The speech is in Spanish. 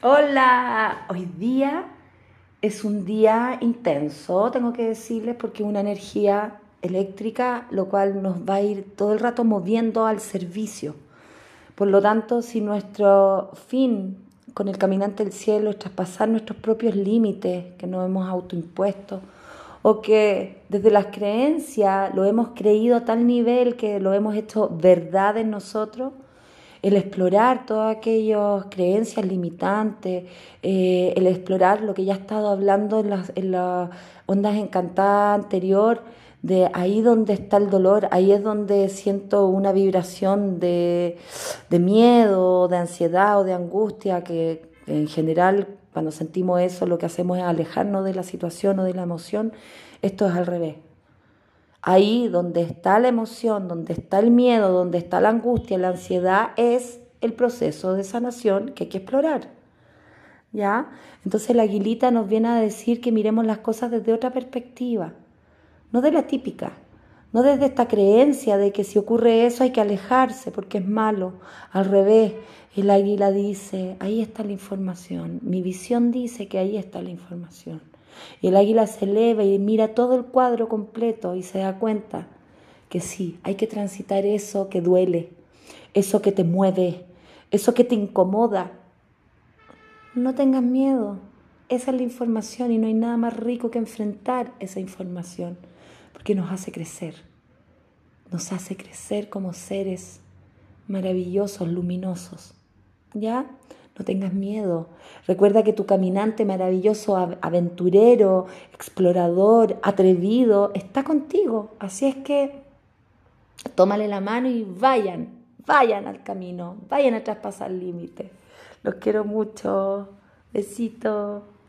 Hola, hoy día es un día intenso, tengo que decirles, porque una energía eléctrica, lo cual nos va a ir todo el rato moviendo al servicio. Por lo tanto, si nuestro fin con el caminante del cielo es traspasar nuestros propios límites que nos hemos autoimpuesto, o que desde las creencias lo hemos creído a tal nivel que lo hemos hecho verdad en nosotros, el explorar todas aquellas creencias limitantes, eh, el explorar lo que ya he estado hablando en las, en las ondas encantadas anterior, de ahí donde está el dolor, ahí es donde siento una vibración de, de miedo, de ansiedad o de angustia, que en general cuando sentimos eso lo que hacemos es alejarnos de la situación o de la emoción, esto es al revés. Ahí donde está la emoción, donde está el miedo, donde está la angustia, la ansiedad, es el proceso de sanación que hay que explorar. ¿Ya? Entonces la aguilita nos viene a decir que miremos las cosas desde otra perspectiva, no de la típica, no desde esta creencia de que si ocurre eso hay que alejarse porque es malo. Al revés, el águila dice, ahí está la información, mi visión dice que ahí está la información. Y el águila se eleva y mira todo el cuadro completo y se da cuenta que sí, hay que transitar eso que duele, eso que te mueve, eso que te incomoda. No tengas miedo, esa es la información y no hay nada más rico que enfrentar esa información, porque nos hace crecer, nos hace crecer como seres maravillosos, luminosos. ¿Ya? No tengas miedo. Recuerda que tu caminante maravilloso, aventurero, explorador, atrevido, está contigo. Así es que tómale la mano y vayan, vayan al camino, vayan a traspasar el límite. Los quiero mucho. Besitos.